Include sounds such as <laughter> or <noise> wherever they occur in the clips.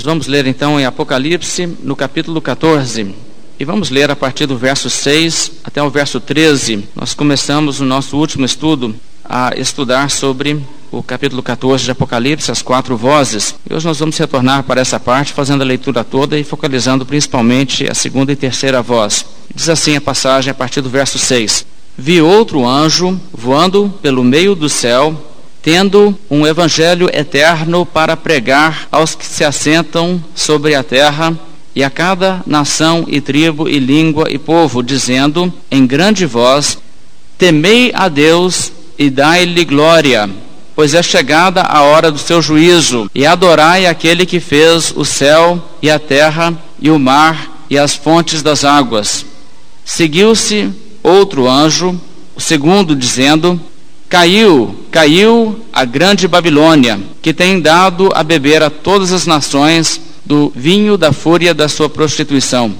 Nós vamos ler então em Apocalipse, no capítulo 14. E vamos ler a partir do verso 6 até o verso 13. Nós começamos o nosso último estudo a estudar sobre o capítulo 14 de Apocalipse, as quatro vozes. E hoje nós vamos retornar para essa parte, fazendo a leitura toda e focalizando principalmente a segunda e terceira voz. Diz assim a passagem a partir do verso 6: Vi outro anjo voando pelo meio do céu tendo um evangelho eterno para pregar aos que se assentam sobre a terra e a cada nação e tribo e língua e povo, dizendo em grande voz: Temei a Deus e dai-lhe glória, pois é chegada a hora do seu juízo, e adorai aquele que fez o céu e a terra e o mar e as fontes das águas. Seguiu-se outro anjo, o segundo, dizendo: Caiu, caiu a grande Babilônia, que tem dado a beber a todas as nações do vinho da fúria da sua prostituição.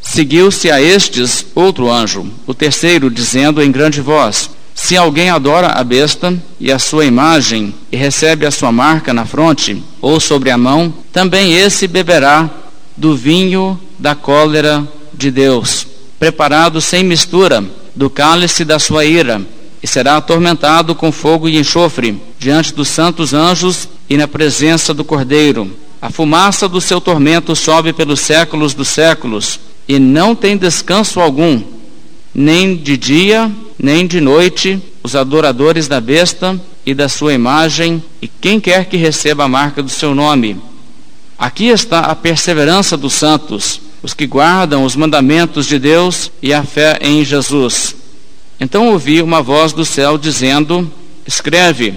Seguiu-se a estes outro anjo, o terceiro, dizendo em grande voz: Se alguém adora a besta e a sua imagem, e recebe a sua marca na fronte ou sobre a mão, também esse beberá do vinho da cólera de Deus, preparado sem mistura, do cálice da sua ira e será atormentado com fogo e enxofre diante dos santos anjos e na presença do Cordeiro. A fumaça do seu tormento sobe pelos séculos dos séculos e não tem descanso algum, nem de dia, nem de noite, os adoradores da besta e da sua imagem e quem quer que receba a marca do seu nome. Aqui está a perseverança dos santos, os que guardam os mandamentos de Deus e a fé em Jesus. Então ouvi uma voz do céu dizendo: Escreve,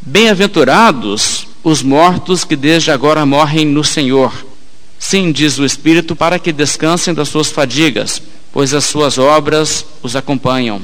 bem-aventurados os mortos que desde agora morrem no Senhor. Sim, diz o Espírito, para que descansem das suas fadigas, pois as suas obras os acompanham.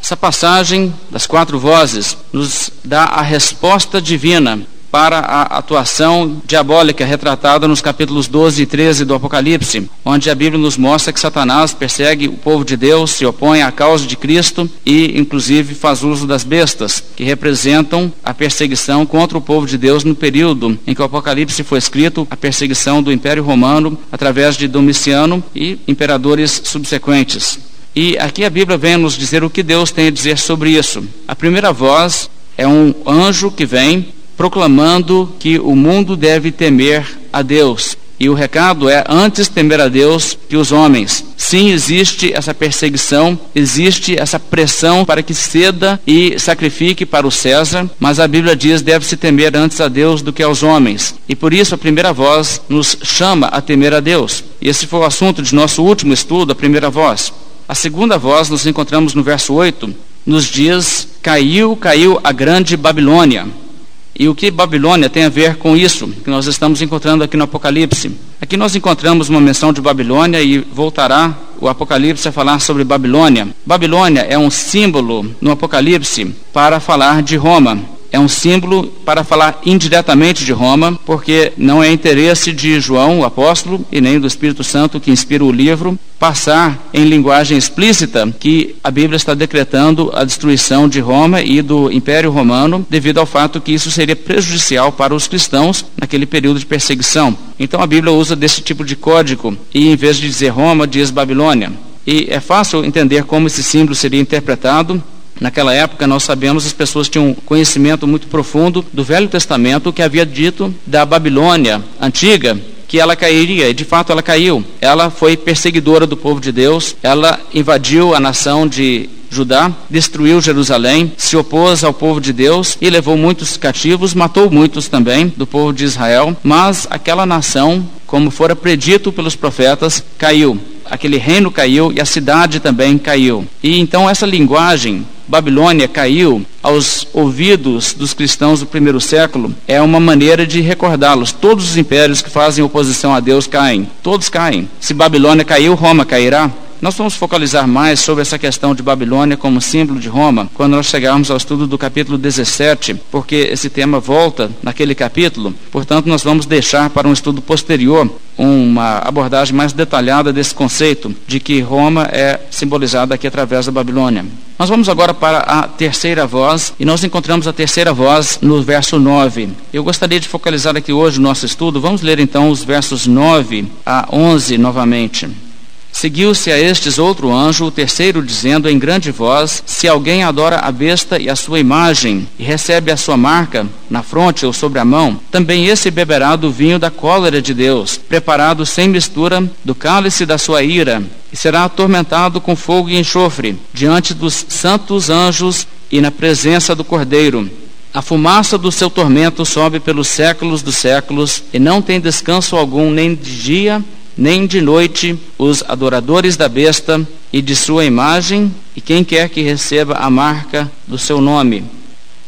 Essa passagem das quatro vozes nos dá a resposta divina para a atuação diabólica retratada nos capítulos 12 e 13 do Apocalipse, onde a Bíblia nos mostra que Satanás persegue o povo de Deus, se opõe à causa de Cristo e, inclusive, faz uso das bestas, que representam a perseguição contra o povo de Deus no período em que o Apocalipse foi escrito, a perseguição do Império Romano através de Domiciano e imperadores subsequentes. E aqui a Bíblia vem nos dizer o que Deus tem a dizer sobre isso. A primeira voz é um anjo que vem proclamando que o mundo deve temer a Deus. E o recado é antes temer a Deus que os homens. Sim, existe essa perseguição, existe essa pressão para que ceda e sacrifique para o César, mas a Bíblia diz deve-se temer antes a Deus do que aos homens. E por isso a primeira voz nos chama a temer a Deus. E esse foi o assunto de nosso último estudo, a primeira voz. A segunda voz nos encontramos no verso 8, nos diz: Caiu, caiu a grande Babilônia. E o que Babilônia tem a ver com isso que nós estamos encontrando aqui no Apocalipse? Aqui nós encontramos uma menção de Babilônia e voltará o Apocalipse a falar sobre Babilônia. Babilônia é um símbolo no Apocalipse para falar de Roma é um símbolo para falar indiretamente de Roma, porque não é interesse de João, o apóstolo, e nem do Espírito Santo que inspira o livro, passar em linguagem explícita que a Bíblia está decretando a destruição de Roma e do Império Romano, devido ao fato que isso seria prejudicial para os cristãos naquele período de perseguição. Então a Bíblia usa desse tipo de código e em vez de dizer Roma, diz Babilônia. E é fácil entender como esse símbolo seria interpretado Naquela época, nós sabemos, as pessoas tinham um conhecimento muito profundo do Velho Testamento que havia dito da Babilônia antiga que ela cairia, e de fato ela caiu. Ela foi perseguidora do povo de Deus, ela invadiu a nação de Judá, destruiu Jerusalém, se opôs ao povo de Deus e levou muitos cativos, matou muitos também do povo de Israel, mas aquela nação, como fora predito pelos profetas, caiu aquele reino caiu e a cidade também caiu. E então essa linguagem Babilônia caiu aos ouvidos dos cristãos do primeiro século é uma maneira de recordá-los. Todos os impérios que fazem oposição a Deus caem. Todos caem. Se Babilônia caiu, Roma cairá. Nós vamos focalizar mais sobre essa questão de Babilônia como símbolo de Roma quando nós chegarmos ao estudo do capítulo 17, porque esse tema volta naquele capítulo. Portanto, nós vamos deixar para um estudo posterior uma abordagem mais detalhada desse conceito de que Roma é simbolizada aqui através da Babilônia. Nós vamos agora para a terceira voz e nós encontramos a terceira voz no verso 9. Eu gostaria de focalizar aqui hoje o nosso estudo. Vamos ler então os versos 9 a 11 novamente. Seguiu-se a estes outro anjo, o terceiro, dizendo em grande voz: Se alguém adora a besta e a sua imagem, e recebe a sua marca na fronte ou sobre a mão, também esse beberá do vinho da cólera de Deus, preparado sem mistura do cálice da sua ira, e será atormentado com fogo e enxofre, diante dos santos anjos e na presença do Cordeiro. A fumaça do seu tormento sobe pelos séculos dos séculos, e não tem descanso algum, nem de dia nem de noite os adoradores da besta e de sua imagem, e quem quer que receba a marca do seu nome.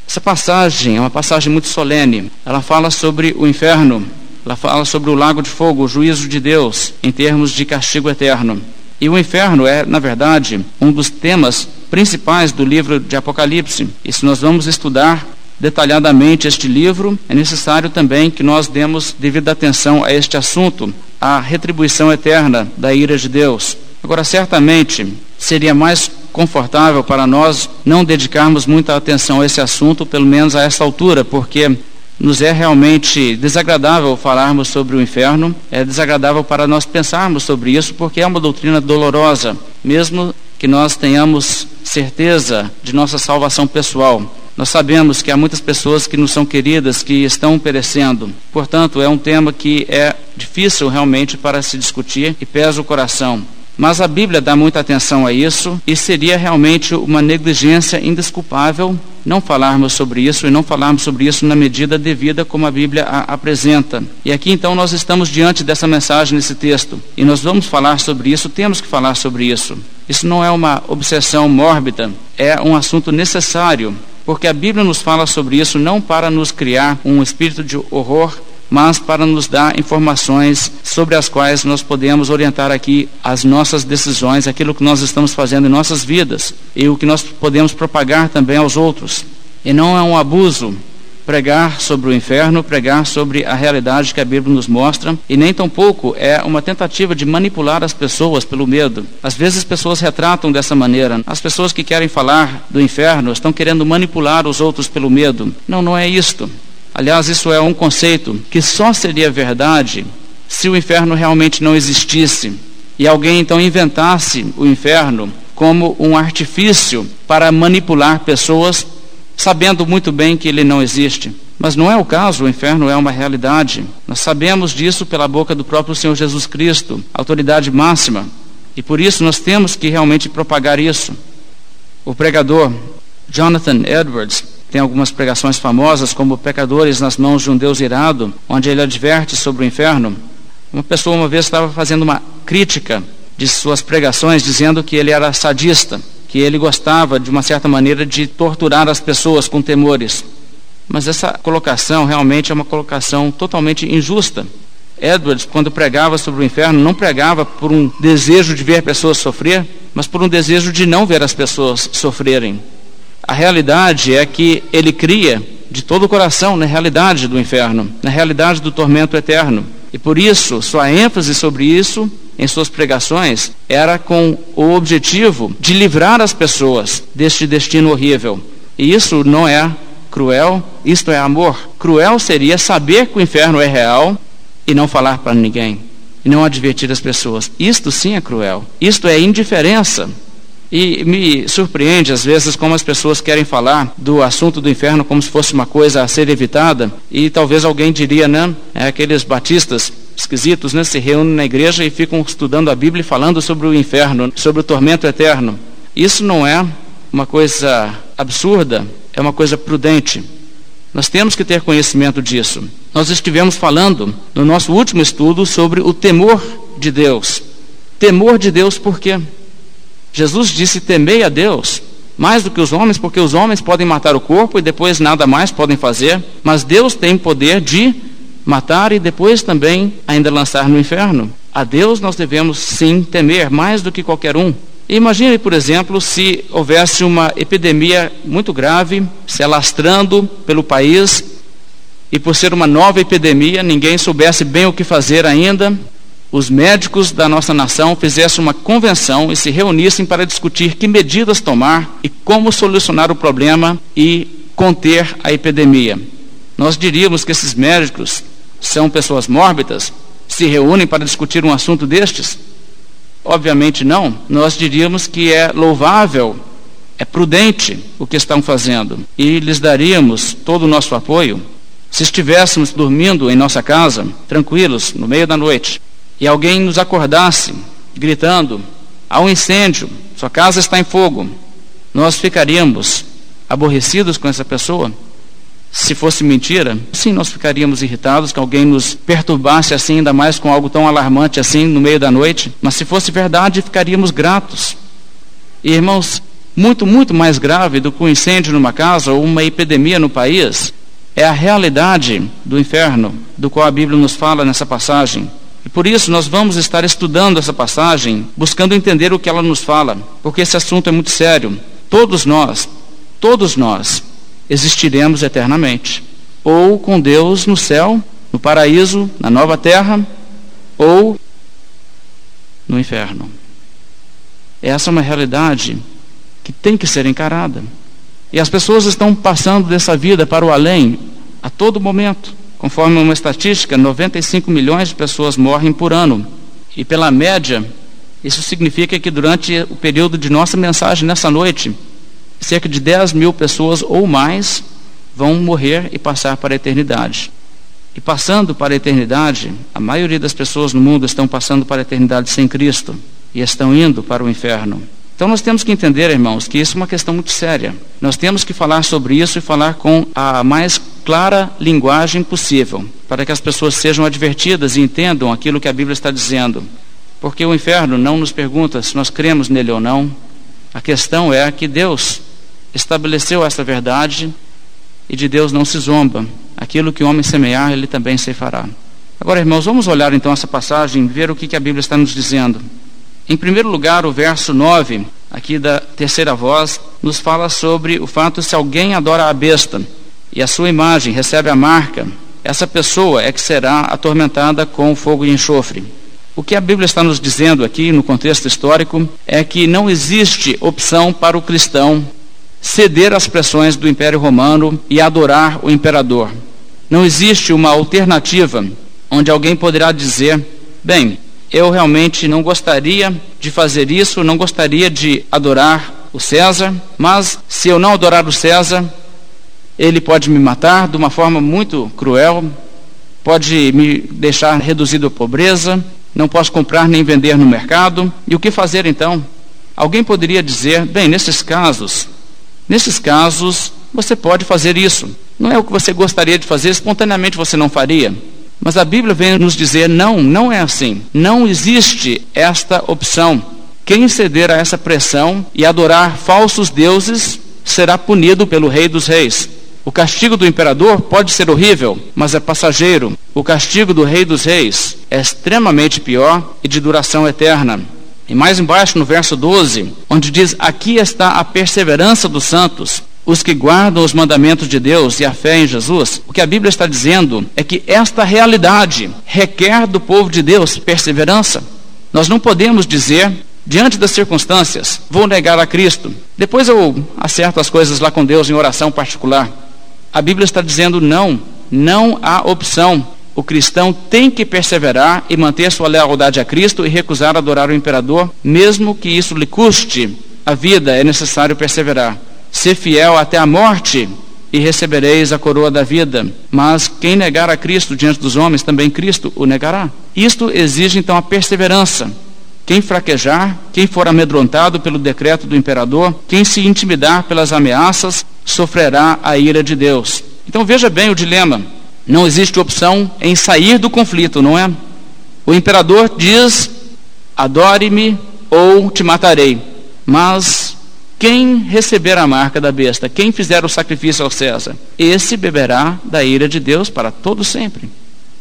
Essa passagem é uma passagem muito solene. Ela fala sobre o inferno, ela fala sobre o lago de fogo, o juízo de Deus, em termos de castigo eterno. E o inferno é, na verdade, um dos temas principais do livro de Apocalipse. E se nós vamos estudar detalhadamente este livro, é necessário também que nós demos devida atenção a este assunto, a retribuição eterna da ira de Deus. Agora, certamente seria mais confortável para nós não dedicarmos muita atenção a esse assunto, pelo menos a esta altura, porque nos é realmente desagradável falarmos sobre o inferno, é desagradável para nós pensarmos sobre isso, porque é uma doutrina dolorosa, mesmo que nós tenhamos certeza de nossa salvação pessoal. Nós sabemos que há muitas pessoas que nos são queridas, que estão perecendo. Portanto, é um tema que é difícil realmente para se discutir e pesa o coração. Mas a Bíblia dá muita atenção a isso e seria realmente uma negligência indesculpável não falarmos sobre isso e não falarmos sobre isso na medida devida como a Bíblia a apresenta. E aqui então nós estamos diante dessa mensagem nesse texto e nós vamos falar sobre isso, temos que falar sobre isso. Isso não é uma obsessão mórbida, é um assunto necessário porque a Bíblia nos fala sobre isso não para nos criar um espírito de horror, mas para nos dar informações sobre as quais nós podemos orientar aqui as nossas decisões, aquilo que nós estamos fazendo em nossas vidas e o que nós podemos propagar também aos outros. E não é um abuso pregar sobre o inferno, pregar sobre a realidade que a Bíblia nos mostra, e nem tampouco é uma tentativa de manipular as pessoas pelo medo. Às vezes as pessoas retratam dessa maneira. As pessoas que querem falar do inferno estão querendo manipular os outros pelo medo. Não, não é isto. Aliás, isso é um conceito que só seria verdade se o inferno realmente não existisse e alguém então inventasse o inferno como um artifício para manipular pessoas sabendo muito bem que ele não existe. Mas não é o caso, o inferno é uma realidade. Nós sabemos disso pela boca do próprio Senhor Jesus Cristo, autoridade máxima. E por isso nós temos que realmente propagar isso. O pregador Jonathan Edwards tem algumas pregações famosas, como Pecadores nas mãos de um Deus irado, onde ele adverte sobre o inferno. Uma pessoa uma vez estava fazendo uma crítica de suas pregações, dizendo que ele era sadista que ele gostava, de uma certa maneira, de torturar as pessoas com temores. Mas essa colocação realmente é uma colocação totalmente injusta. Edwards, quando pregava sobre o inferno, não pregava por um desejo de ver pessoas sofrer, mas por um desejo de não ver as pessoas sofrerem. A realidade é que ele cria de todo o coração na realidade do inferno, na realidade do tormento eterno. E por isso, sua ênfase sobre isso em suas pregações era com o objetivo de livrar as pessoas deste destino horrível. E isso não é cruel, isto é amor. Cruel seria saber que o inferno é real e não falar para ninguém, e não advertir as pessoas. Isto sim é cruel. Isto é indiferença. E me surpreende às vezes como as pessoas querem falar do assunto do inferno como se fosse uma coisa a ser evitada, e talvez alguém diria, não, é aqueles batistas esquisitos, né, se reúnem na igreja e ficam estudando a Bíblia e falando sobre o inferno, sobre o tormento eterno. Isso não é uma coisa absurda, é uma coisa prudente. Nós temos que ter conhecimento disso. Nós estivemos falando no nosso último estudo sobre o temor de Deus. Temor de Deus por quê? Jesus disse: temei a Deus mais do que os homens, porque os homens podem matar o corpo e depois nada mais podem fazer, mas Deus tem poder de matar e depois também ainda lançar no inferno. A Deus nós devemos sim temer mais do que qualquer um. Imagine, por exemplo, se houvesse uma epidemia muito grave se alastrando pelo país e por ser uma nova epidemia, ninguém soubesse bem o que fazer ainda, os médicos da nossa nação fizessem uma convenção e se reunissem para discutir que medidas tomar e como solucionar o problema e conter a epidemia. Nós diríamos que esses médicos são pessoas mórbidas, se reúnem para discutir um assunto destes? Obviamente não. Nós diríamos que é louvável, é prudente o que estão fazendo e lhes daríamos todo o nosso apoio. Se estivéssemos dormindo em nossa casa, tranquilos, no meio da noite, e alguém nos acordasse gritando: há um incêndio, sua casa está em fogo, nós ficaríamos aborrecidos com essa pessoa? Se fosse mentira, sim, nós ficaríamos irritados que alguém nos perturbasse assim, ainda mais com algo tão alarmante assim no meio da noite. Mas se fosse verdade, ficaríamos gratos. E, irmãos, muito, muito mais grave do que um incêndio numa casa ou uma epidemia no país é a realidade do inferno, do qual a Bíblia nos fala nessa passagem. E por isso nós vamos estar estudando essa passagem, buscando entender o que ela nos fala, porque esse assunto é muito sério. Todos nós, todos nós, existiremos eternamente. Ou com Deus no céu, no paraíso, na nova terra, ou no inferno. Essa é uma realidade que tem que ser encarada. E as pessoas estão passando dessa vida para o além a todo momento. Conforme uma estatística, 95 milhões de pessoas morrem por ano. E pela média, isso significa que durante o período de nossa mensagem nessa noite, cerca de 10 mil pessoas ou mais vão morrer e passar para a eternidade. E passando para a eternidade, a maioria das pessoas no mundo estão passando para a eternidade sem Cristo e estão indo para o inferno. Então nós temos que entender, irmãos, que isso é uma questão muito séria. Nós temos que falar sobre isso e falar com a mais clara linguagem possível, para que as pessoas sejam advertidas e entendam aquilo que a Bíblia está dizendo. Porque o inferno não nos pergunta se nós cremos nele ou não. A questão é que Deus estabeleceu essa verdade e de Deus não se zomba. Aquilo que o homem semear, ele também se fará. Agora, irmãos, vamos olhar então essa passagem e ver o que, a Bíblia está nos dizendo. Em primeiro lugar, o verso 9, aqui da terceira voz, nos fala sobre o fato se alguém adora a besta e a sua imagem recebe a marca, essa pessoa é que será atormentada com fogo e enxofre. O que a Bíblia está nos dizendo aqui, no contexto histórico, é que não existe opção para o cristão ceder às pressões do Império Romano e adorar o imperador. Não existe uma alternativa onde alguém poderá dizer: bem, eu realmente não gostaria de fazer isso, não gostaria de adorar o César, mas se eu não adorar o César, ele pode me matar de uma forma muito cruel, pode me deixar reduzido à pobreza, não posso comprar nem vender no mercado. E o que fazer então? Alguém poderia dizer: bem, nesses casos, Nesses casos, você pode fazer isso. Não é o que você gostaria de fazer, espontaneamente você não faria. Mas a Bíblia vem nos dizer: não, não é assim. Não existe esta opção. Quem ceder a essa pressão e adorar falsos deuses será punido pelo Rei dos Reis. O castigo do imperador pode ser horrível, mas é passageiro. O castigo do Rei dos Reis é extremamente pior e de duração eterna. E mais embaixo no verso 12, onde diz: Aqui está a perseverança dos santos, os que guardam os mandamentos de Deus e a fé em Jesus. O que a Bíblia está dizendo é que esta realidade requer do povo de Deus perseverança. Nós não podemos dizer, diante das circunstâncias, vou negar a Cristo. Depois eu acerto as coisas lá com Deus em oração particular. A Bíblia está dizendo não, não há opção o cristão tem que perseverar e manter sua lealdade a Cristo e recusar adorar o imperador, mesmo que isso lhe custe a vida, é necessário perseverar. Ser fiel até a morte e recebereis a coroa da vida. Mas quem negar a Cristo diante dos homens, também Cristo o negará. Isto exige então a perseverança. Quem fraquejar, quem for amedrontado pelo decreto do imperador, quem se intimidar pelas ameaças, sofrerá a ira de Deus. Então veja bem o dilema. Não existe opção em sair do conflito, não é? O imperador diz: adore-me ou te matarei. Mas quem receber a marca da besta, quem fizer o sacrifício ao César, esse beberá da ira de Deus para todo sempre.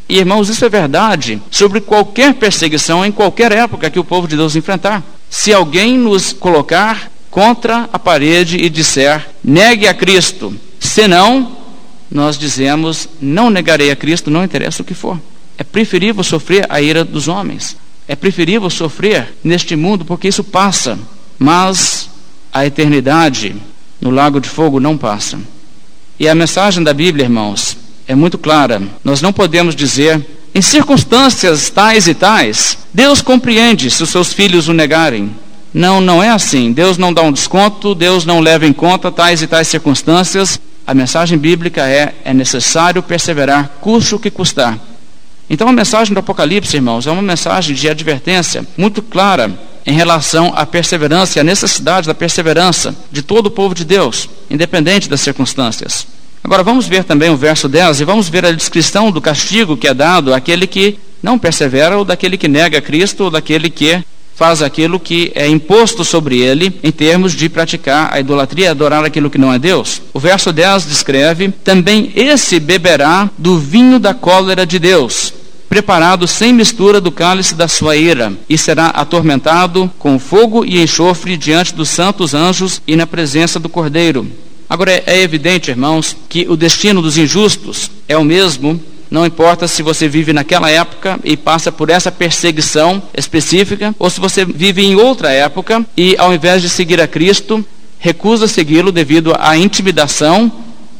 E irmãos, isso é verdade sobre qualquer perseguição em qualquer época que o povo de Deus enfrentar. Se alguém nos colocar contra a parede e disser, negue a Cristo, senão nós dizemos, não negarei a Cristo, não interessa o que for. É preferível sofrer a ira dos homens. É preferível sofrer neste mundo porque isso passa, mas a eternidade no lago de fogo não passa. E a mensagem da Bíblia, irmãos, é muito clara. Nós não podemos dizer, em circunstâncias tais e tais, Deus compreende se os seus filhos o negarem. Não, não é assim. Deus não dá um desconto, Deus não leva em conta tais e tais circunstâncias. A mensagem bíblica é: é necessário perseverar, custe o que custar. Então a mensagem do Apocalipse, irmãos, é uma mensagem de advertência muito clara em relação à perseverança e à necessidade da perseverança de todo o povo de Deus, independente das circunstâncias. Agora vamos ver também o verso 10 e vamos ver a descrição do castigo que é dado àquele que não persevera ou daquele que nega Cristo ou daquele que faz aquilo que é imposto sobre ele em termos de praticar a idolatria, adorar aquilo que não é Deus. O verso 10 descreve: Também esse beberá do vinho da cólera de Deus, preparado sem mistura do cálice da sua ira, e será atormentado com fogo e enxofre diante dos santos anjos e na presença do Cordeiro. Agora é evidente, irmãos, que o destino dos injustos é o mesmo não importa se você vive naquela época e passa por essa perseguição específica, ou se você vive em outra época e, ao invés de seguir a Cristo, recusa segui-lo devido à intimidação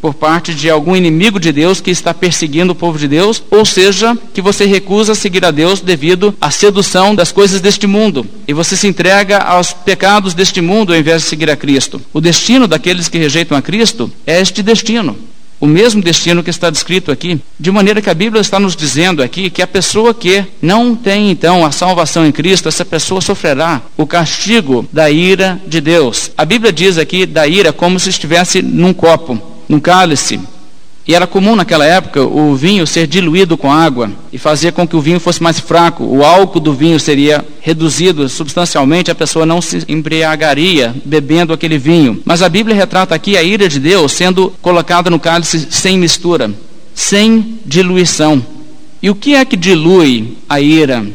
por parte de algum inimigo de Deus que está perseguindo o povo de Deus, ou seja, que você recusa seguir a Deus devido à sedução das coisas deste mundo e você se entrega aos pecados deste mundo ao invés de seguir a Cristo. O destino daqueles que rejeitam a Cristo é este destino o mesmo destino que está descrito aqui, de maneira que a Bíblia está nos dizendo aqui que a pessoa que não tem então a salvação em Cristo, essa pessoa sofrerá o castigo da ira de Deus. A Bíblia diz aqui da ira como se estivesse num copo, num cálice. E era comum naquela época o vinho ser diluído com água e fazer com que o vinho fosse mais fraco. O álcool do vinho seria reduzido substancialmente, a pessoa não se embriagaria bebendo aquele vinho. Mas a Bíblia retrata aqui a ira de Deus sendo colocada no cálice sem mistura, sem diluição. E o que é que dilui a ira?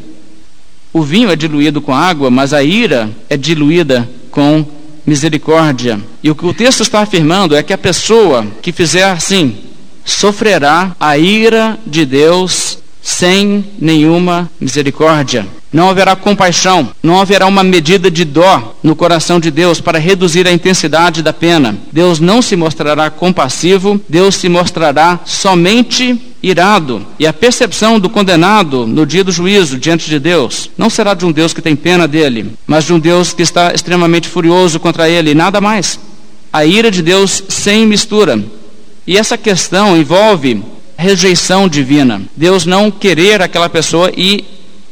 O vinho é diluído com água, mas a ira é diluída com misericórdia. E o que o texto está afirmando é que a pessoa que fizer assim, sofrerá a ira de Deus sem nenhuma misericórdia. Não haverá compaixão, não haverá uma medida de dó no coração de Deus para reduzir a intensidade da pena. Deus não se mostrará compassivo, Deus se mostrará somente irado. E a percepção do condenado no dia do juízo diante de Deus não será de um Deus que tem pena dele, mas de um Deus que está extremamente furioso contra ele, e nada mais. A ira de Deus sem mistura. E essa questão envolve rejeição divina. Deus não querer aquela pessoa e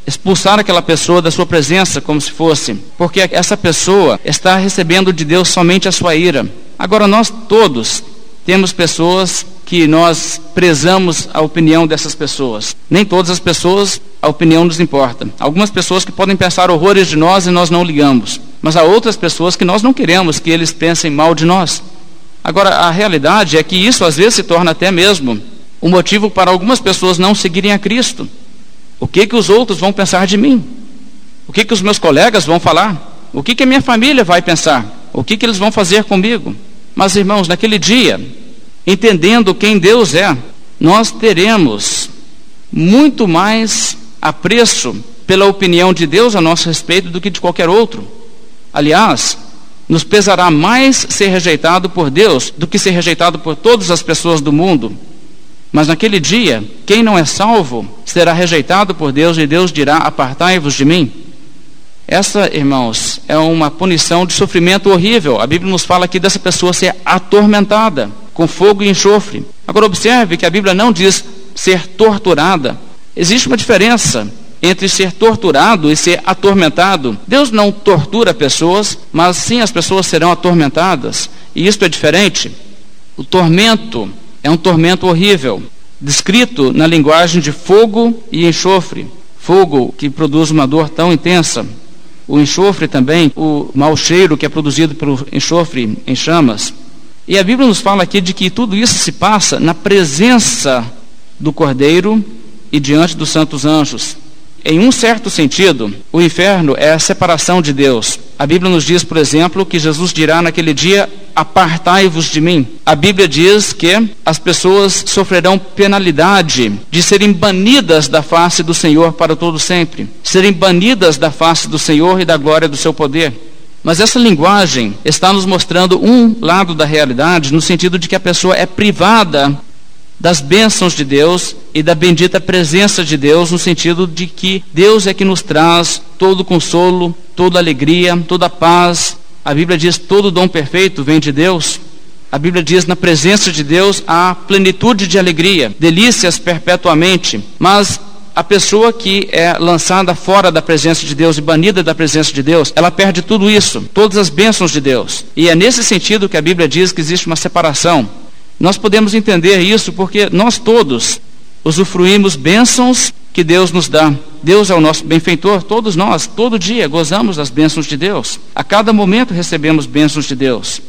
expulsar aquela pessoa da sua presença como se fosse, porque essa pessoa está recebendo de Deus somente a sua ira. Agora nós todos temos pessoas que nós prezamos a opinião dessas pessoas. Nem todas as pessoas a opinião nos importa. Algumas pessoas que podem pensar horrores de nós e nós não ligamos, mas há outras pessoas que nós não queremos que eles pensem mal de nós. Agora, a realidade é que isso às vezes se torna até mesmo um motivo para algumas pessoas não seguirem a Cristo. O que que os outros vão pensar de mim? O que que os meus colegas vão falar? O que que a minha família vai pensar? O que que eles vão fazer comigo? Mas irmãos, naquele dia, entendendo quem Deus é, nós teremos muito mais apreço pela opinião de Deus a nosso respeito do que de qualquer outro. Aliás, nos pesará mais ser rejeitado por Deus do que ser rejeitado por todas as pessoas do mundo. Mas naquele dia, quem não é salvo será rejeitado por Deus e Deus dirá: Apartai-vos de mim. Essa, irmãos, é uma punição de sofrimento horrível. A Bíblia nos fala aqui dessa pessoa ser atormentada com fogo e enxofre. Agora, observe que a Bíblia não diz ser torturada. Existe uma diferença entre ser torturado e ser atormentado. Deus não tortura pessoas, mas sim as pessoas serão atormentadas. E isto é diferente. O tormento é um tormento horrível, descrito na linguagem de fogo e enxofre. Fogo que produz uma dor tão intensa. O enxofre também, o mau cheiro que é produzido pelo enxofre em chamas. E a Bíblia nos fala aqui de que tudo isso se passa na presença do Cordeiro e diante dos santos anjos. Em um certo sentido, o inferno é a separação de Deus. A Bíblia nos diz, por exemplo, que Jesus dirá naquele dia: Apartai-vos de mim. A Bíblia diz que as pessoas sofrerão penalidade de serem banidas da face do Senhor para todo sempre, serem banidas da face do Senhor e da glória do seu poder. Mas essa linguagem está nos mostrando um lado da realidade, no sentido de que a pessoa é privada das bênçãos de Deus e da bendita presença de Deus, no sentido de que Deus é que nos traz todo consolo, toda alegria, toda paz. A Bíblia diz: todo dom perfeito vem de Deus. A Bíblia diz: na presença de Deus há plenitude de alegria, delícias perpetuamente. Mas a pessoa que é lançada fora da presença de Deus e banida da presença de Deus, ela perde tudo isso, todas as bênçãos de Deus. E é nesse sentido que a Bíblia diz que existe uma separação nós podemos entender isso porque nós todos usufruímos bênçãos que Deus nos dá. Deus é o nosso benfeitor, todos nós, todo dia gozamos das bênçãos de Deus. A cada momento recebemos bênçãos de Deus.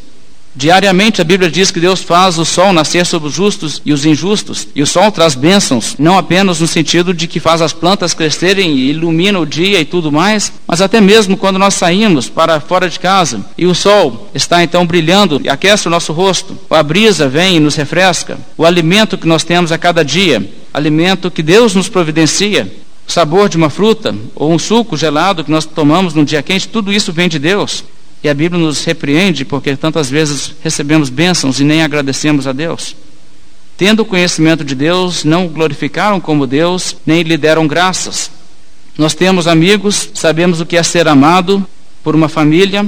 Diariamente a Bíblia diz que Deus faz o sol nascer sobre os justos e os injustos. E o sol traz bênçãos, não apenas no sentido de que faz as plantas crescerem e ilumina o dia e tudo mais, mas até mesmo quando nós saímos para fora de casa e o sol está então brilhando e aquece o nosso rosto, a brisa vem e nos refresca, o alimento que nós temos a cada dia, alimento que Deus nos providencia, o sabor de uma fruta ou um suco gelado que nós tomamos num dia quente, tudo isso vem de Deus. E a Bíblia nos repreende porque tantas vezes recebemos bênçãos e nem agradecemos a Deus. Tendo conhecimento de Deus, não o glorificaram como Deus, nem lhe deram graças. Nós temos amigos, sabemos o que é ser amado por uma família,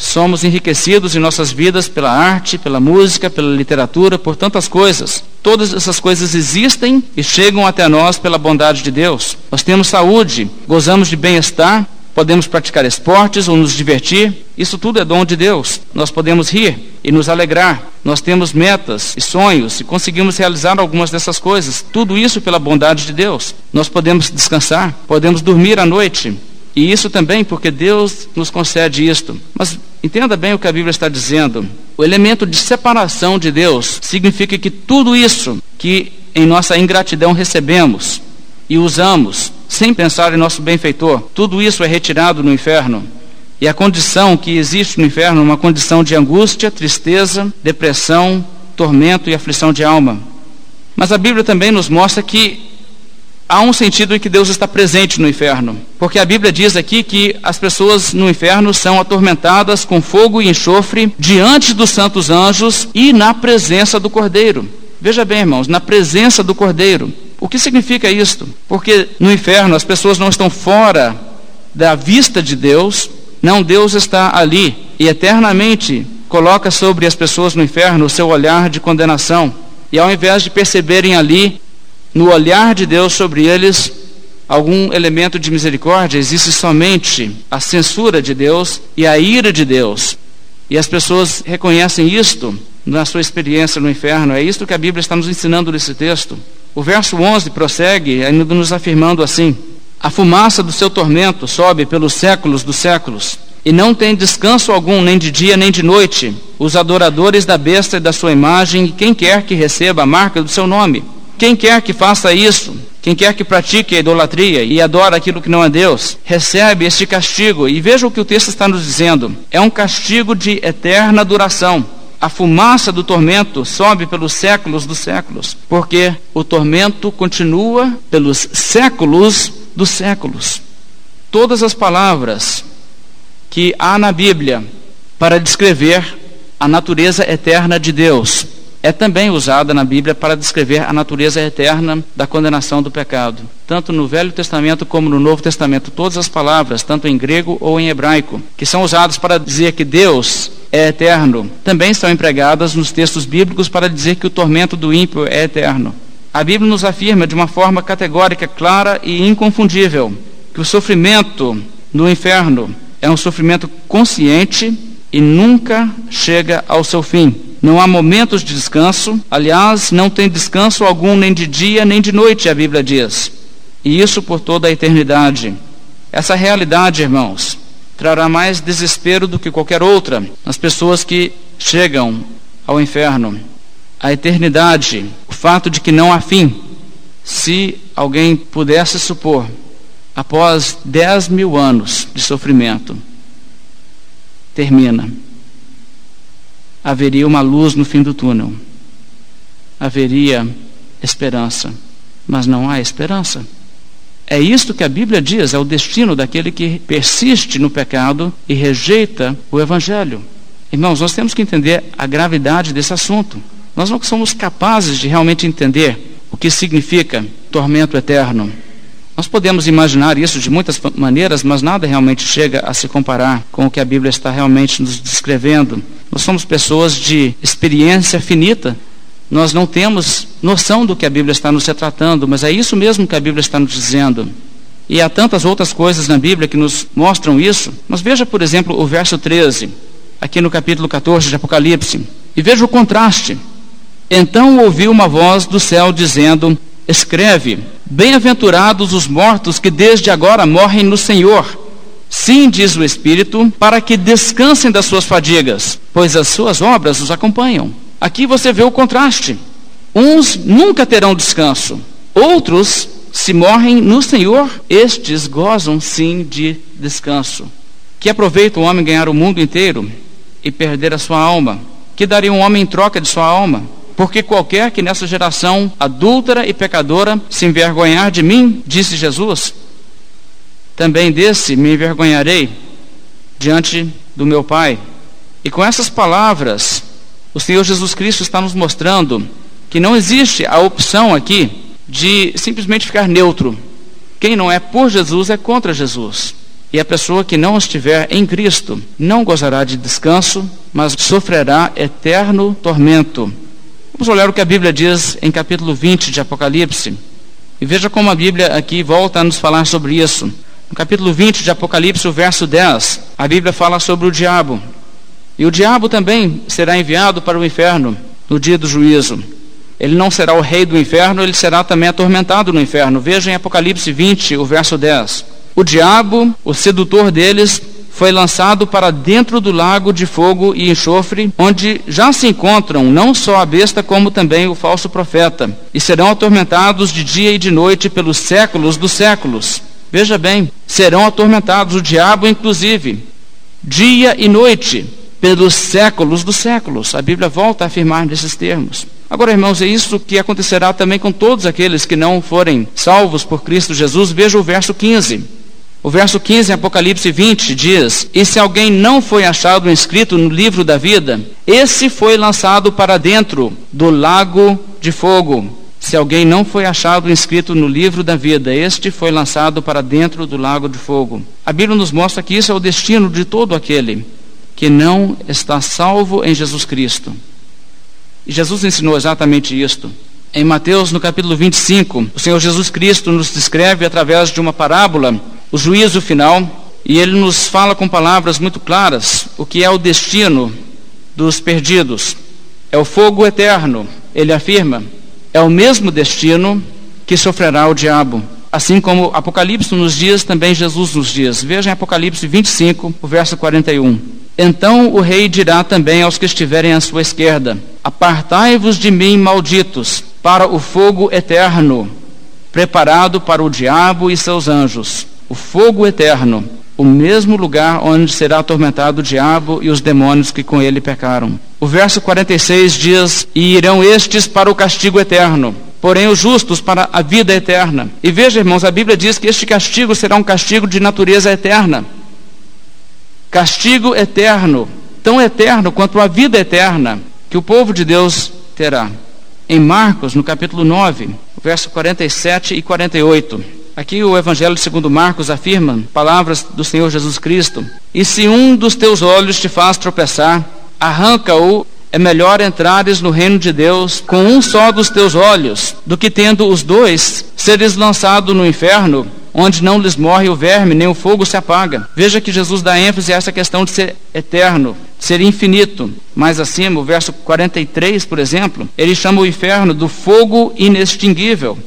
somos enriquecidos em nossas vidas pela arte, pela música, pela literatura, por tantas coisas. Todas essas coisas existem e chegam até nós pela bondade de Deus. Nós temos saúde, gozamos de bem-estar, podemos praticar esportes ou nos divertir, isso tudo é dom de Deus. Nós podemos rir e nos alegrar. Nós temos metas e sonhos e conseguimos realizar algumas dessas coisas. Tudo isso pela bondade de Deus. Nós podemos descansar, podemos dormir à noite. E isso também porque Deus nos concede isto. Mas entenda bem o que a Bíblia está dizendo. O elemento de separação de Deus significa que tudo isso que em nossa ingratidão recebemos e usamos sem pensar em nosso benfeitor, tudo isso é retirado no inferno. E a condição que existe no inferno é uma condição de angústia, tristeza, depressão, tormento e aflição de alma. Mas a Bíblia também nos mostra que há um sentido em que Deus está presente no inferno. Porque a Bíblia diz aqui que as pessoas no inferno são atormentadas com fogo e enxofre diante dos santos anjos e na presença do Cordeiro. Veja bem, irmãos, na presença do Cordeiro. O que significa isto? Porque no inferno as pessoas não estão fora da vista de Deus, não, Deus está ali e eternamente coloca sobre as pessoas no inferno o seu olhar de condenação. E ao invés de perceberem ali, no olhar de Deus sobre eles, algum elemento de misericórdia, existe somente a censura de Deus e a ira de Deus. E as pessoas reconhecem isto na sua experiência no inferno. É isto que a Bíblia está nos ensinando nesse texto. O verso 11 prossegue, ainda nos afirmando assim: a fumaça do seu tormento sobe pelos séculos dos séculos, e não tem descanso algum, nem de dia nem de noite, os adoradores da besta e da sua imagem, e quem quer que receba a marca do seu nome. Quem quer que faça isso, quem quer que pratique a idolatria e adora aquilo que não é Deus, recebe este castigo. E veja o que o texto está nos dizendo: é um castigo de eterna duração. A fumaça do tormento sobe pelos séculos dos séculos, porque o tormento continua pelos séculos dos séculos. Todas as palavras que há na Bíblia para descrever a natureza eterna de Deus é também usada na Bíblia para descrever a natureza eterna da condenação do pecado. Tanto no Velho Testamento como no Novo Testamento, todas as palavras, tanto em grego ou em hebraico, que são usadas para dizer que Deus é eterno, também são empregadas nos textos bíblicos para dizer que o tormento do ímpio é eterno. A Bíblia nos afirma de uma forma categórica, clara e inconfundível que o sofrimento no inferno é um sofrimento consciente e nunca chega ao seu fim. Não há momentos de descanso, aliás, não tem descanso algum nem de dia nem de noite, a Bíblia diz. E isso por toda a eternidade. Essa realidade, irmãos, trará mais desespero do que qualquer outra nas pessoas que chegam ao inferno a eternidade, o fato de que não há fim. Se alguém pudesse supor, após dez mil anos de sofrimento, termina. Haveria uma luz no fim do túnel. Haveria esperança. Mas não há esperança. É isto que a Bíblia diz, é o destino daquele que persiste no pecado e rejeita o Evangelho. Irmãos, nós temos que entender a gravidade desse assunto. Nós não somos capazes de realmente entender o que significa tormento eterno. Nós podemos imaginar isso de muitas maneiras, mas nada realmente chega a se comparar com o que a Bíblia está realmente nos descrevendo. Nós somos pessoas de experiência finita, nós não temos noção do que a Bíblia está nos retratando, mas é isso mesmo que a Bíblia está nos dizendo. E há tantas outras coisas na Bíblia que nos mostram isso. Mas veja, por exemplo, o verso 13, aqui no capítulo 14 de Apocalipse. E veja o contraste. Então ouviu uma voz do céu dizendo: Escreve: Bem-aventurados os mortos que desde agora morrem no Senhor. Sim, diz o Espírito, para que descansem das suas fadigas, pois as suas obras os acompanham. Aqui você vê o contraste. Uns nunca terão descanso, outros, se morrem no Senhor, estes gozam sim de descanso. Que aproveita o homem ganhar o mundo inteiro e perder a sua alma? Que daria um homem em troca de sua alma? Porque qualquer que nessa geração adúltera e pecadora se envergonhar de mim, disse Jesus, também desse me envergonharei diante do meu Pai. E com essas palavras, o Senhor Jesus Cristo está nos mostrando que não existe a opção aqui de simplesmente ficar neutro. Quem não é por Jesus é contra Jesus. E a pessoa que não estiver em Cristo não gozará de descanso, mas sofrerá eterno tormento. Vamos olhar o que a Bíblia diz em capítulo 20 de Apocalipse. E veja como a Bíblia aqui volta a nos falar sobre isso. No capítulo 20 de Apocalipse, o verso 10, a Bíblia fala sobre o diabo. E o diabo também será enviado para o inferno no dia do juízo. Ele não será o rei do inferno, ele será também atormentado no inferno. Veja em Apocalipse 20, o verso 10. O diabo, o sedutor deles, foi lançado para dentro do lago de fogo e enxofre, onde já se encontram não só a besta, como também o falso profeta, e serão atormentados de dia e de noite pelos séculos dos séculos. Veja bem, serão atormentados, o diabo inclusive, dia e noite, pelos séculos dos séculos. A Bíblia volta a afirmar nesses termos. Agora, irmãos, é isso que acontecerá também com todos aqueles que não forem salvos por Cristo Jesus. Veja o verso 15. O verso 15 em Apocalipse 20 diz: E se alguém não foi achado inscrito no livro da vida, esse foi lançado para dentro do lago de fogo. Se alguém não foi achado inscrito no livro da vida, este foi lançado para dentro do lago de fogo. A Bíblia nos mostra que isso é o destino de todo aquele que não está salvo em Jesus Cristo. E Jesus ensinou exatamente isto. Em Mateus, no capítulo 25, o Senhor Jesus Cristo nos descreve através de uma parábola o juízo final, e ele nos fala com palavras muito claras o que é o destino dos perdidos. É o fogo eterno, ele afirma. É o mesmo destino que sofrerá o diabo. Assim como Apocalipse nos diz, também Jesus nos diz. Veja em Apocalipse 25, o verso 41. Então o rei dirá também aos que estiverem à sua esquerda: Apartai-vos de mim, malditos, para o fogo eterno, preparado para o diabo e seus anjos. O fogo eterno, o mesmo lugar onde será atormentado o diabo e os demônios que com ele pecaram. O verso 46 diz: E irão estes para o castigo eterno, porém os justos para a vida eterna. E veja, irmãos, a Bíblia diz que este castigo será um castigo de natureza eterna castigo eterno, tão eterno quanto a vida eterna que o povo de Deus terá. Em Marcos, no capítulo 9, verso 47 e 48. Aqui o Evangelho segundo Marcos afirma palavras do Senhor Jesus Cristo: E se um dos teus olhos te faz tropeçar, arranca-o. É melhor entrares no reino de Deus com um só dos teus olhos, do que tendo os dois seres lançado no inferno, onde não lhes morre o verme, nem o fogo se apaga. Veja que Jesus dá ênfase a essa questão de ser eterno, ser infinito. Mais acima, o verso 43, por exemplo, ele chama o inferno do fogo inextinguível.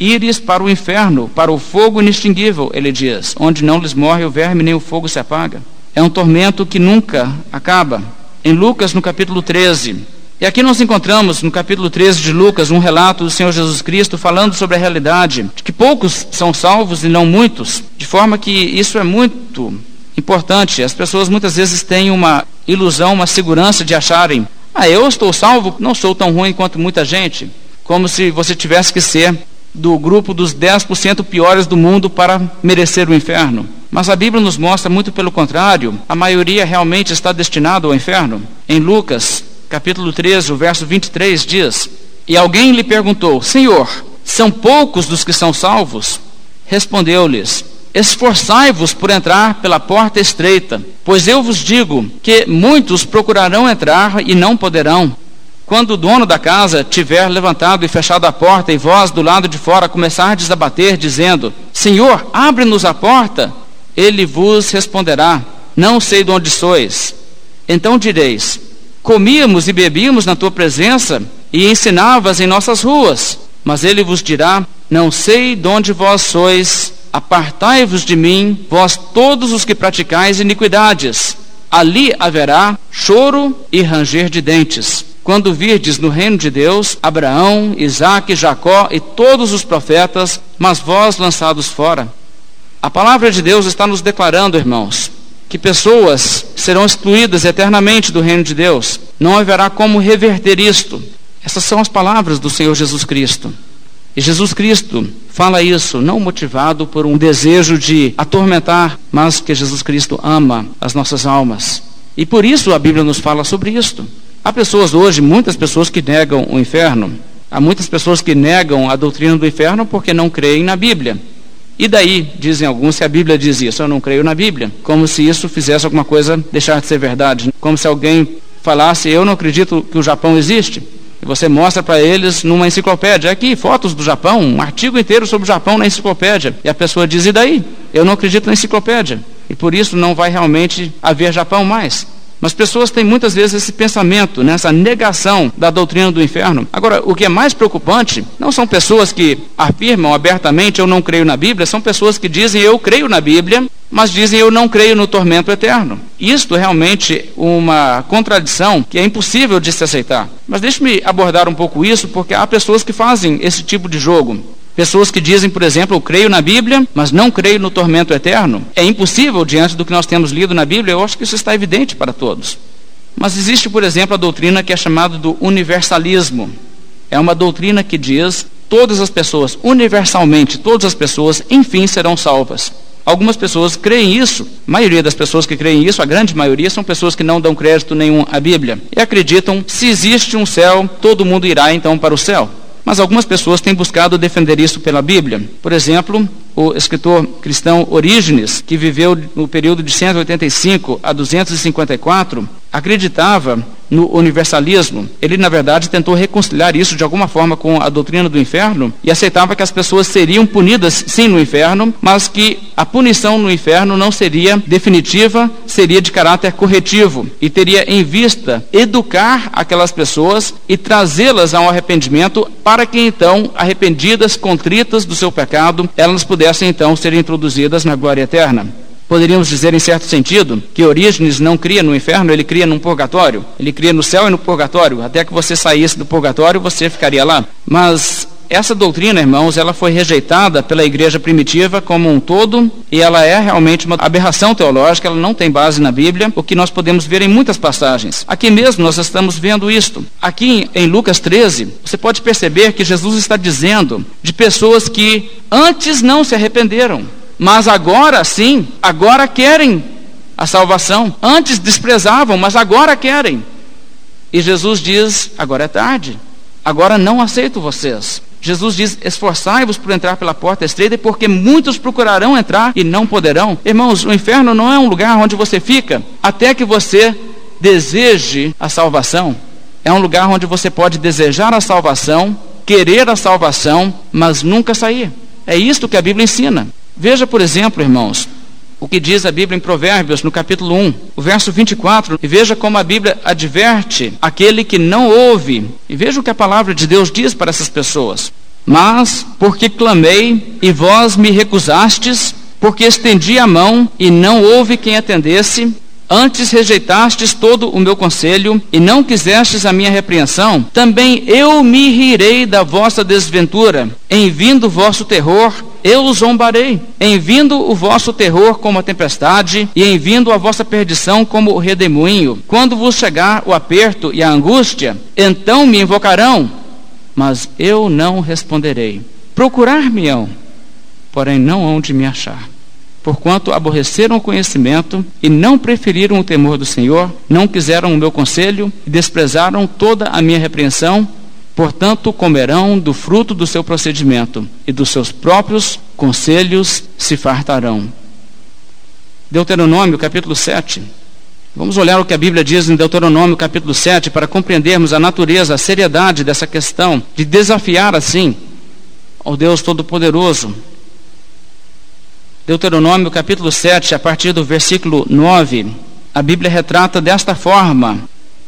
Ires para o inferno, para o fogo inextinguível, ele diz, onde não lhes morre o verme, nem o fogo se apaga. É um tormento que nunca acaba. Em Lucas, no capítulo 13, E aqui nós encontramos no capítulo 13 de Lucas um relato do Senhor Jesus Cristo falando sobre a realidade de que poucos são salvos e não muitos, de forma que isso é muito importante. As pessoas muitas vezes têm uma ilusão, uma segurança de acharem: ah, eu estou salvo, não sou tão ruim quanto muita gente. Como se você tivesse que ser do grupo dos 10% piores do mundo para merecer o inferno. Mas a Bíblia nos mostra muito pelo contrário, a maioria realmente está destinada ao inferno. Em Lucas capítulo 13, o verso 23 diz: E alguém lhe perguntou: Senhor, são poucos dos que são salvos? Respondeu-lhes: Esforçai-vos por entrar pela porta estreita, pois eu vos digo que muitos procurarão entrar e não poderão. Quando o dono da casa tiver levantado e fechado a porta, e vós do lado de fora começardes a bater, dizendo: Senhor, abre-nos a porta, ele vos responderá: Não sei de onde sois. Então direis: Comíamos e bebíamos na tua presença e ensinavas em nossas ruas. Mas ele vos dirá: Não sei de onde vós sois, apartai-vos de mim, vós todos os que praticais iniquidades. Ali haverá choro e ranger de dentes. Quando virdes no reino de Deus Abraão, Isaque, Jacó e todos os profetas, mas vós lançados fora. A palavra de Deus está nos declarando, irmãos, que pessoas serão excluídas eternamente do reino de Deus. Não haverá como reverter isto. Essas são as palavras do Senhor Jesus Cristo. E Jesus Cristo fala isso não motivado por um desejo de atormentar, mas que Jesus Cristo ama as nossas almas. E por isso a Bíblia nos fala sobre isto. Há pessoas hoje, muitas pessoas que negam o inferno. Há muitas pessoas que negam a doutrina do inferno porque não creem na Bíblia. E daí, dizem alguns, se a Bíblia diz isso, eu não creio na Bíblia. Como se isso fizesse alguma coisa deixar de ser verdade. Como se alguém falasse, eu não acredito que o Japão existe. E você mostra para eles numa enciclopédia, aqui, fotos do Japão, um artigo inteiro sobre o Japão na enciclopédia. E a pessoa diz, e daí? Eu não acredito na enciclopédia. E por isso não vai realmente haver Japão mais. Mas pessoas têm muitas vezes esse pensamento, né, negação da doutrina do inferno. Agora, o que é mais preocupante não são pessoas que afirmam abertamente eu não creio na Bíblia, são pessoas que dizem eu creio na Bíblia, mas dizem eu não creio no tormento eterno. Isto é realmente uma contradição que é impossível de se aceitar. Mas deixe-me abordar um pouco isso, porque há pessoas que fazem esse tipo de jogo. Pessoas que dizem, por exemplo, eu creio na Bíblia, mas não creio no tormento eterno. É impossível diante do que nós temos lido na Bíblia, eu acho que isso está evidente para todos. Mas existe, por exemplo, a doutrina que é chamada do universalismo. É uma doutrina que diz todas as pessoas, universalmente, todas as pessoas, enfim, serão salvas. Algumas pessoas creem isso, a maioria das pessoas que creem isso, a grande maioria, são pessoas que não dão crédito nenhum à Bíblia e acreditam se existe um céu, todo mundo irá então para o céu. Mas algumas pessoas têm buscado defender isso pela Bíblia. Por exemplo, o escritor cristão Orígenes, que viveu no período de 185 a 254, acreditava no universalismo. Ele, na verdade, tentou reconciliar isso de alguma forma com a doutrina do inferno e aceitava que as pessoas seriam punidas, sim, no inferno, mas que a punição no inferno não seria definitiva, seria de caráter corretivo e teria em vista educar aquelas pessoas e trazê-las a um arrependimento para que então, arrependidas, contritas do seu pecado, elas pudessem então ser introduzidas na glória eterna. Poderíamos dizer, em certo sentido, que Orígenes não cria no inferno, ele cria num purgatório. Ele cria no céu e no purgatório. Até que você saísse do purgatório, você ficaria lá. Mas essa doutrina, irmãos, ela foi rejeitada pela igreja primitiva como um todo e ela é realmente uma aberração teológica, ela não tem base na Bíblia, o que nós podemos ver em muitas passagens. Aqui mesmo nós estamos vendo isto. Aqui em Lucas 13, você pode perceber que Jesus está dizendo de pessoas que antes não se arrependeram mas agora sim, agora querem a salvação. Antes desprezavam, mas agora querem. E Jesus diz: agora é tarde, agora não aceito vocês. Jesus diz: esforçai-vos por entrar pela porta estreita, porque muitos procurarão entrar e não poderão. Irmãos, o inferno não é um lugar onde você fica até que você deseje a salvação. É um lugar onde você pode desejar a salvação, querer a salvação, mas nunca sair. É isto que a Bíblia ensina. Veja, por exemplo, irmãos, o que diz a Bíblia em Provérbios, no capítulo 1, o verso 24, e veja como a Bíblia adverte aquele que não ouve. E veja o que a palavra de Deus diz para essas pessoas. Mas, porque clamei e vós me recusastes, porque estendi a mão e não houve quem atendesse, Antes rejeitastes todo o meu conselho e não quisestes a minha repreensão, também eu me rirei da vossa desventura. Em vindo o vosso terror, eu os zombarei. Em vindo o vosso terror como a tempestade, e em vindo a vossa perdição como o redemoinho. Quando vos chegar o aperto e a angústia, então me invocarão, mas eu não responderei. Procurar-me-ão, porém não onde me achar porquanto aborreceram o conhecimento e não preferiram o temor do Senhor, não quiseram o meu conselho e desprezaram toda a minha repreensão, portanto comerão do fruto do seu procedimento e dos seus próprios conselhos se fartarão. Deuteronômio capítulo 7. Vamos olhar o que a Bíblia diz em Deuteronômio capítulo 7 para compreendermos a natureza, a seriedade dessa questão de desafiar assim ao Deus Todo-Poderoso Deuteronômio capítulo 7, a partir do versículo 9, a Bíblia retrata desta forma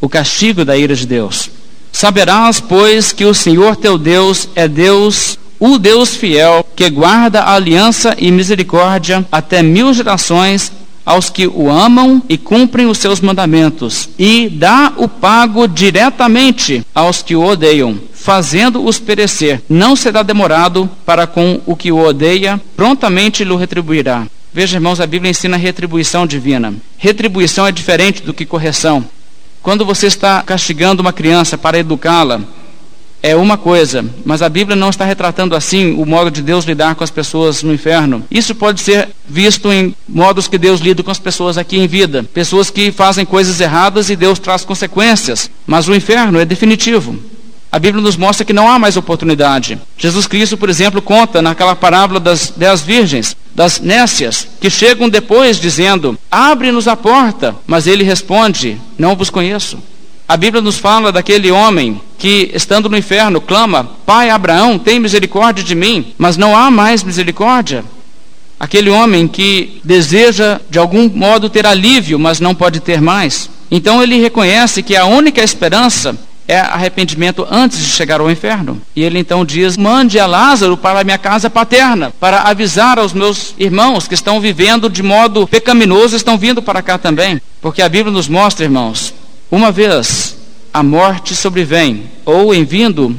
o castigo da ira de Deus. Saberás, pois, que o Senhor teu Deus é Deus, o Deus fiel, que guarda a aliança e misericórdia até mil gerações aos que o amam e cumprem os seus mandamentos, e dá o pago diretamente aos que o odeiam, fazendo-os perecer. Não será demorado para com o que o odeia, prontamente lhe retribuirá. Veja, irmãos, a Bíblia ensina retribuição divina. Retribuição é diferente do que correção. Quando você está castigando uma criança para educá-la, é uma coisa, mas a Bíblia não está retratando assim o modo de Deus lidar com as pessoas no inferno. Isso pode ser visto em modos que Deus lida com as pessoas aqui em vida. Pessoas que fazem coisas erradas e Deus traz consequências, mas o inferno é definitivo. A Bíblia nos mostra que não há mais oportunidade. Jesus Cristo, por exemplo, conta naquela parábola das dez virgens, das nécias, que chegam depois dizendo: Abre-nos a porta. Mas ele responde: Não vos conheço. A Bíblia nos fala daquele homem que, estando no inferno, clama: Pai Abraão, tem misericórdia de mim, mas não há mais misericórdia. Aquele homem que deseja de algum modo ter alívio, mas não pode ter mais. Então ele reconhece que a única esperança é arrependimento antes de chegar ao inferno. E ele então diz: Mande a Lázaro para a minha casa paterna, para avisar aos meus irmãos que estão vivendo de modo pecaminoso, estão vindo para cá também. Porque a Bíblia nos mostra, irmãos, uma vez a morte sobrevém, ou em vindo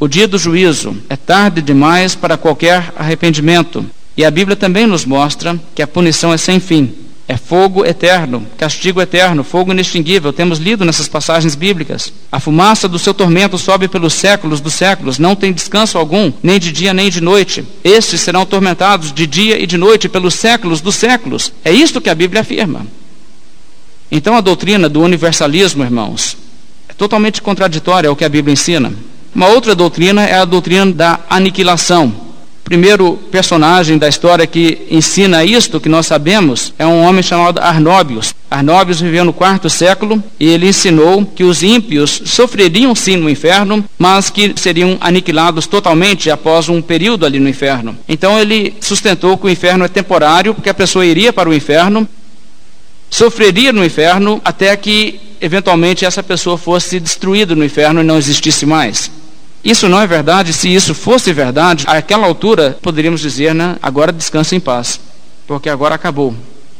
o dia do juízo, é tarde demais para qualquer arrependimento. E a Bíblia também nos mostra que a punição é sem fim. É fogo eterno, castigo eterno, fogo inextinguível. Temos lido nessas passagens bíblicas. A fumaça do seu tormento sobe pelos séculos dos séculos, não tem descanso algum, nem de dia nem de noite. Estes serão atormentados de dia e de noite pelos séculos dos séculos. É isto que a Bíblia afirma. Então a doutrina do universalismo, irmãos, é totalmente contraditória ao que a Bíblia ensina. Uma outra doutrina é a doutrina da aniquilação. Primeiro personagem da história que ensina isto, que nós sabemos, é um homem chamado Arnóbios. Arnóbios viveu no quarto século e ele ensinou que os ímpios sofreriam sim no inferno, mas que seriam aniquilados totalmente após um período ali no inferno. Então ele sustentou que o inferno é temporário, porque a pessoa iria para o inferno, sofreria no inferno até que eventualmente essa pessoa fosse destruída no inferno e não existisse mais. Isso não é verdade. Se isso fosse verdade, àquela altura poderíamos dizer, né, agora descansa em paz, porque agora acabou.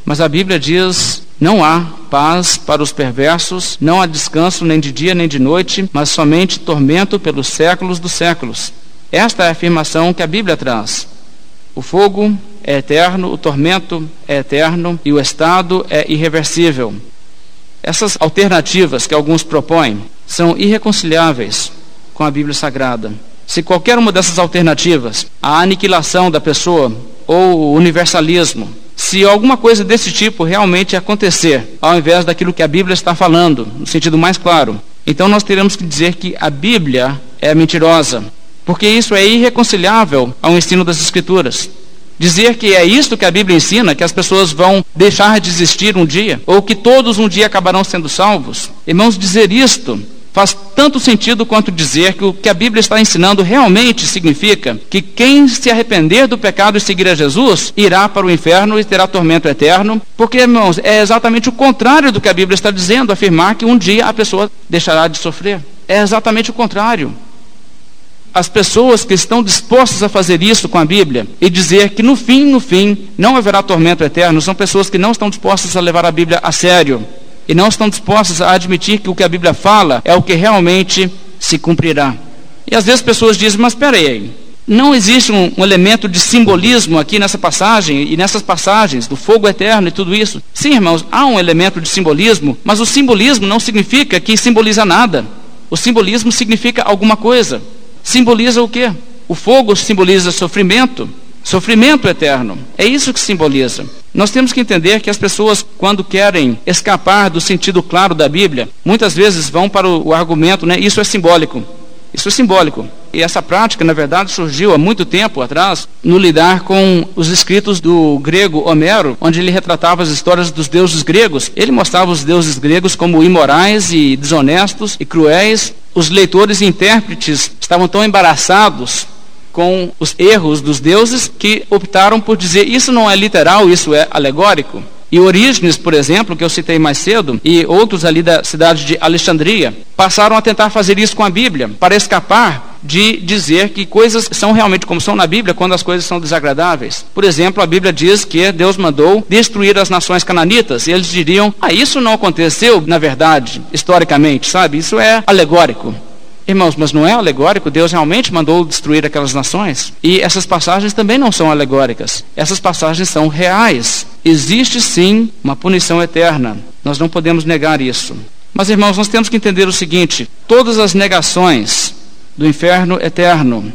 Mas a Bíblia diz: não há paz para os perversos, não há descanso nem de dia nem de noite, mas somente tormento pelos séculos dos séculos. Esta é a afirmação que a Bíblia traz. O fogo é eterno, o tormento é eterno e o estado é irreversível. Essas alternativas que alguns propõem são irreconciliáveis com a Bíblia Sagrada. Se qualquer uma dessas alternativas, a aniquilação da pessoa ou o universalismo, se alguma coisa desse tipo realmente acontecer, ao invés daquilo que a Bíblia está falando, no sentido mais claro, então nós teremos que dizer que a Bíblia é mentirosa, porque isso é irreconciliável ao ensino das Escrituras. Dizer que é isto que a Bíblia ensina, que as pessoas vão deixar de existir um dia, ou que todos um dia acabarão sendo salvos. Irmãos, dizer isto faz tanto sentido quanto dizer que o que a Bíblia está ensinando realmente significa que quem se arrepender do pecado e seguir a Jesus irá para o inferno e terá tormento eterno, porque, irmãos, é exatamente o contrário do que a Bíblia está dizendo, afirmar que um dia a pessoa deixará de sofrer. É exatamente o contrário. as pessoas que estão dispostas a fazer isso com a Bíblia e dizer que no fim, no fim, não haverá tormento eterno, são pessoas que não estão dispostas a levar a Bíblia a sério e não estão dispostas a admitir que o que a Bíblia fala é o que realmente se cumprirá. E às vezes pessoas dizem, mas espera aí, não existe um, um, elemento de simbolismo aqui nessa passagem e nessas passagens do fogo eterno e tudo isso. Sim, irmãos, há um elemento de simbolismo, mas o simbolismo não significa que simboliza nada. O simbolismo significa alguma coisa. Simboliza o quê? O fogo simboliza sofrimento, sofrimento eterno. É isso que simboliza. Nós temos que entender que as pessoas, quando querem escapar do sentido claro da Bíblia, muitas vezes vão para o, argumento, né? Isso é simbólico. Isso é simbólico. E essa prática, na verdade, surgiu há muito tempo atrás no lidar com os escritos do grego Homero, onde ele retratava as histórias dos deuses gregos. Ele mostrava os deuses gregos como imorais e desonestos e cruéis. Os leitores e intérpretes estavam tão embaraçados com os erros dos deuses que optaram por dizer isso não é literal, isso é alegórico. E Orígenes, por exemplo, que eu citei mais cedo, e outros ali da cidade de Alexandria, passaram a tentar fazer isso com a Bíblia, para escapar de dizer que coisas são realmente como são na Bíblia quando as coisas são desagradáveis. Por exemplo, a Bíblia diz que Deus mandou destruir as nações cananitas, e eles diriam: "Ah, isso não aconteceu na verdade, historicamente, sabe? Isso é alegórico". Irmãos, mas não é alegórico? Deus realmente mandou destruir aquelas nações? E essas passagens também não são alegóricas. Essas passagens são reais. Existe sim uma punição eterna. Nós não podemos negar isso. Mas, irmãos, nós temos que entender o seguinte: todas as negações do inferno eterno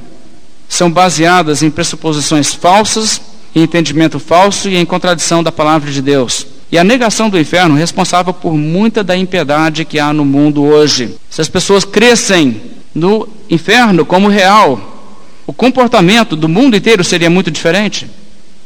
são baseadas em pressuposições falsas, em entendimento falso e em contradição da palavra de Deus. E a negação do inferno é responsável por muita da impiedade que há no mundo hoje. Se as pessoas crescem no inferno como real, o comportamento do mundo inteiro seria muito diferente.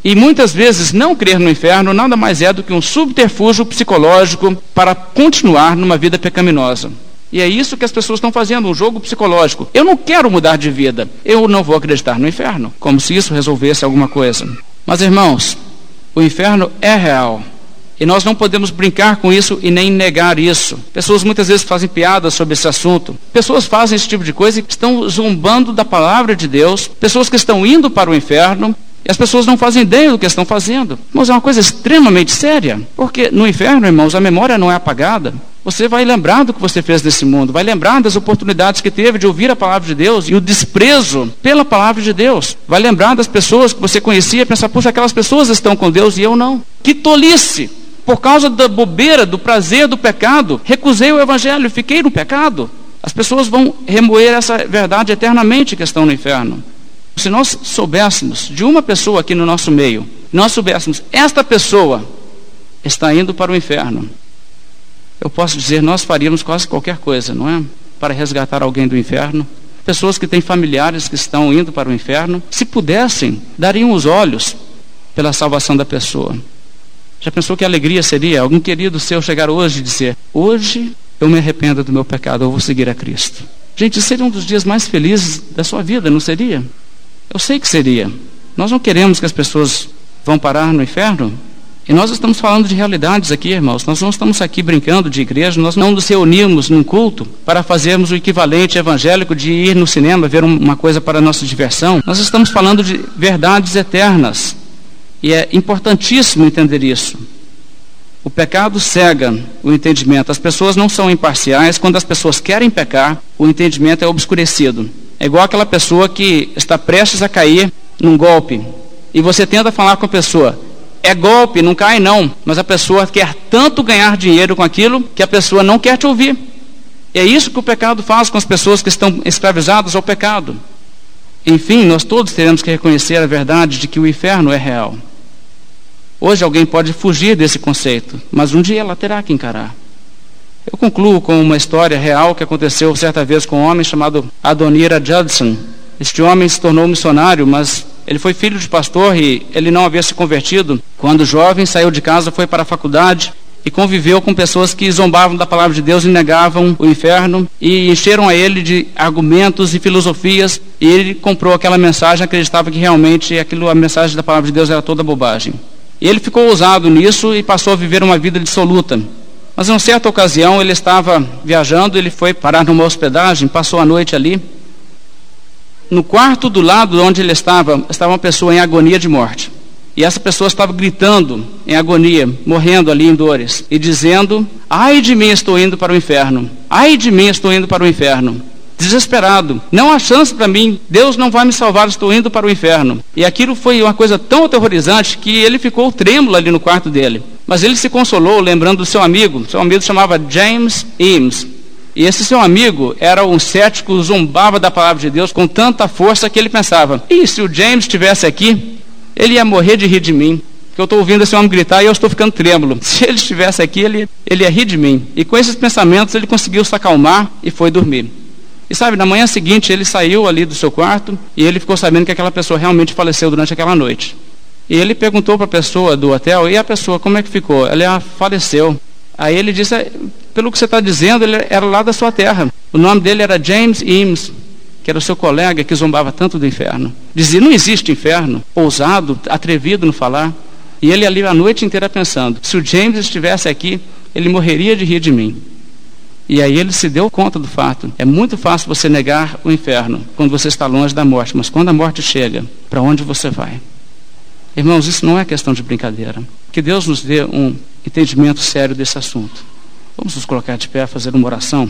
E muitas vezes não crer no inferno nada mais é do que um subterfúgio psicológico para continuar numa vida pecaminosa. E é isso que as pessoas estão fazendo, um jogo psicológico. Eu não quero mudar de vida, eu não vou acreditar no inferno, como se isso resolvesse alguma coisa. Mas irmãos, o inferno é real. E nós não podemos brincar com isso e nem negar isso. Pessoas muitas vezes fazem piadas sobre esse assunto. Pessoas fazem esse tipo de coisa e estão zombando da palavra de Deus. Pessoas que estão indo para o inferno e as pessoas não fazem ideia do que estão fazendo. Mas é uma coisa extremamente séria. Porque no inferno, irmãos, a memória não é apagada. Você vai lembrar do que você fez nesse mundo, vai lembrar das oportunidades que teve de ouvir a palavra de Deus e o desprezo pela palavra de Deus. Vai lembrar das pessoas que você conhecia e pensar, puxa, aquelas pessoas estão com Deus e eu não. Que tolice! Por causa da bobeira, do prazer do pecado, recusei o evangelho, fiquei no pecado. As pessoas vão remoer essa verdade eternamente que estão no inferno. Se nós soubéssemos de uma pessoa aqui no nosso meio, nós soubéssemos, esta pessoa está indo para o inferno, eu posso dizer, nós faríamos quase qualquer coisa, não é? Para resgatar alguém do inferno. Pessoas que têm familiares que estão indo para o inferno, se pudessem, dariam os olhos pela salvação da pessoa. Já pensou que alegria seria algum querido seu chegar hoje e dizer: Hoje eu me arrependo do meu pecado, eu vou seguir a Cristo. Gente, seria um dos dias mais felizes da sua vida, não seria? Eu sei que seria. Nós não queremos que as pessoas vão parar no inferno. E nós estamos falando de realidades aqui, irmãos. Nós não estamos aqui brincando de igreja, nós não nos reunimos num culto para fazermos o equivalente evangélico de ir no cinema ver uma coisa para nossa diversão. Nós estamos falando de verdades eternas e é importantíssimo entender isso. O pecado cega o entendimento. As pessoas não são imparciais. Quando as pessoas querem pecar, o entendimento é obscurecido. É igual aquela pessoa que está prestes a cair num golpe. E você tenta falar com a pessoa. É golpe, não cai não. Mas a pessoa quer tanto ganhar dinheiro com aquilo que a pessoa não quer te ouvir. E é isso que o pecado faz com as pessoas que estão escravizadas ao pecado. Enfim, nós todos teremos que reconhecer a verdade de que o inferno é real. Hoje alguém pode fugir desse conceito, mas um dia ela terá que encarar. Eu concluo com uma história real que aconteceu certa vez com um homem chamado Adonira Judson. Este homem se tornou missionário, mas ele foi filho de pastor e ele não havia se convertido. Quando jovem, saiu de casa, foi para a faculdade e conviveu com pessoas que zombavam da palavra de Deus e negavam o inferno e encheram a ele de argumentos e filosofias e ele comprou aquela mensagem, acreditava que realmente aquilo, a mensagem da palavra de Deus era toda bobagem. E ele ficou ousado nisso e passou a viver uma vida dissoluta. Mas em certa ocasião ele estava viajando, ele foi parar numa hospedagem, passou a noite ali. No quarto do lado onde ele estava, estava uma pessoa em agonia de morte. E essa pessoa estava gritando em agonia, morrendo ali em dores, e dizendo: Ai de mim, estou indo para o inferno. Ai de mim, estou indo para o inferno. Desesperado. Não há chance para mim. Deus não vai me salvar, estou indo para o inferno. E aquilo foi uma coisa tão aterrorizante que ele ficou trêmulo ali no quarto dele. Mas ele se consolou lembrando do seu amigo. Seu amigo chamava James Eames. E esse seu amigo era um cético, zombava da palavra de Deus com tanta força que ele pensava: e se o James estivesse aqui, ele ia morrer de rir de mim. Porque eu estou ouvindo esse homem gritar e eu estou ficando trêmulo. <laughs> Se ele estivesse aqui, ele, ele ia rir de mim. E com esses pensamentos ele conseguiu se acalmar e foi dormir. E sabe, na manhã seguinte ele saiu ali do seu quarto e ele ficou sabendo que aquela pessoa realmente faleceu durante aquela noite. E ele perguntou para a pessoa do hotel, e a pessoa, como é que ficou? Ela ah, faleceu. Aí ele disse, é, pelo que você está dizendo, ele era lá da sua terra. O nome dele era James Eames, que era o seu colega que zombava tanto do inferno. Dizia, não existe inferno, ousado, atrevido no falar. E ele ali a noite inteira pensando, se o James estivesse aqui, ele morreria de rir de mim. E aí ele se deu conta do fato. É muito fácil você negar o inferno quando você está longe da morte, mas quando a morte chega, para onde você vai? Irmãos, isso não é questão de brincadeira. Que Deus nos dê um entendimento sério desse assunto. Vamos nos colocar de pé, fazer uma oração.